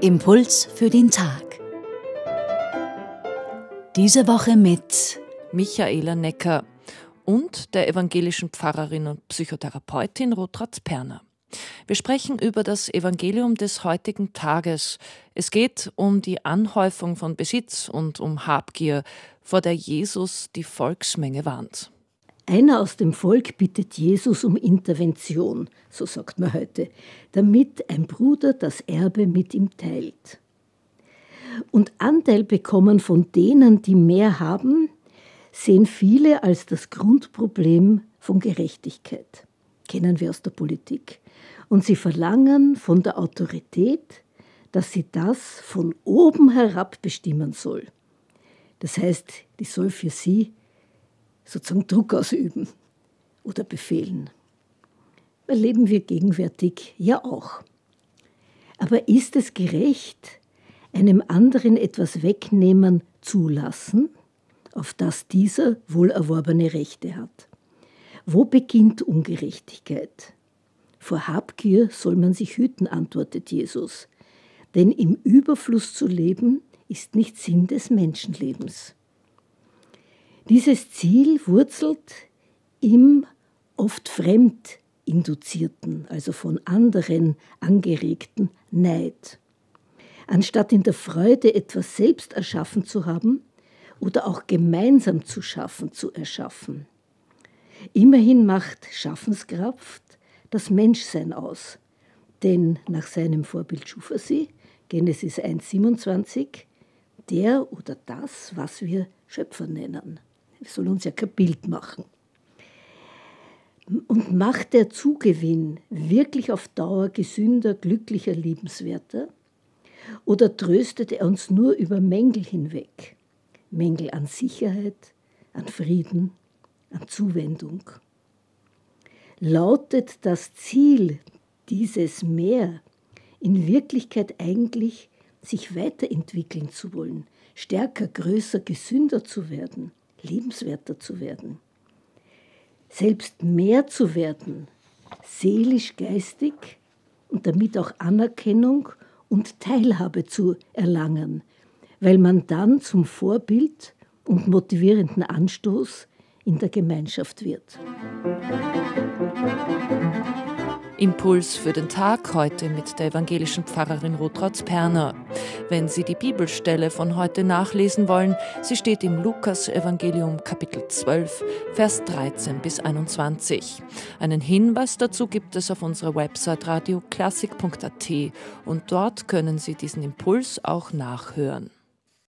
Impuls für den Tag. Diese Woche mit Michaela Necker und der evangelischen Pfarrerin und Psychotherapeutin Rotratz Perner. Wir sprechen über das Evangelium des heutigen Tages. Es geht um die Anhäufung von Besitz und um Habgier, vor der Jesus die Volksmenge warnt. Einer aus dem Volk bittet Jesus um Intervention, so sagt man heute, damit ein Bruder das Erbe mit ihm teilt. Und Anteil bekommen von denen, die mehr haben, sehen viele als das Grundproblem von Gerechtigkeit. Kennen wir aus der Politik. Und sie verlangen von der Autorität, dass sie das von oben herab bestimmen soll. Das heißt, die soll für sie sozusagen Druck ausüben oder befehlen. Erleben wir gegenwärtig ja auch. Aber ist es gerecht, einem anderen etwas wegnehmen zulassen, auf das dieser wohl erworbene Rechte hat? Wo beginnt Ungerechtigkeit? Vor Habgier soll man sich hüten, antwortet Jesus, denn im Überfluss zu leben ist nicht Sinn des Menschenlebens. Dieses Ziel wurzelt im oft fremd induzierten, also von anderen angeregten Neid. Anstatt in der Freude etwas selbst erschaffen zu haben oder auch gemeinsam zu schaffen, zu erschaffen. Immerhin macht Schaffenskraft das Menschsein aus. Denn nach seinem Vorbild schuf er sie, Genesis 1,27, der oder das, was wir Schöpfer nennen. Sollen uns ja kein Bild machen. Und macht der Zugewinn wirklich auf Dauer gesünder, glücklicher, liebenswerter? Oder tröstet er uns nur über Mängel hinweg? Mängel an Sicherheit, an Frieden, an Zuwendung. Lautet das Ziel dieses Mehr in Wirklichkeit eigentlich, sich weiterentwickeln zu wollen, stärker, größer, gesünder zu werden? Lebenswerter zu werden, selbst mehr zu werden, seelisch, geistig und damit auch Anerkennung und Teilhabe zu erlangen, weil man dann zum Vorbild und motivierenden Anstoß in der Gemeinschaft wird. Impuls für den Tag heute mit der evangelischen Pfarrerin Rotrautz Perner. Wenn Sie die Bibelstelle von heute nachlesen wollen, sie steht im Lukas-Evangelium Kapitel 12, Vers 13 bis 21. Einen Hinweis dazu gibt es auf unserer Website radioklassik.at und dort können Sie diesen Impuls auch nachhören.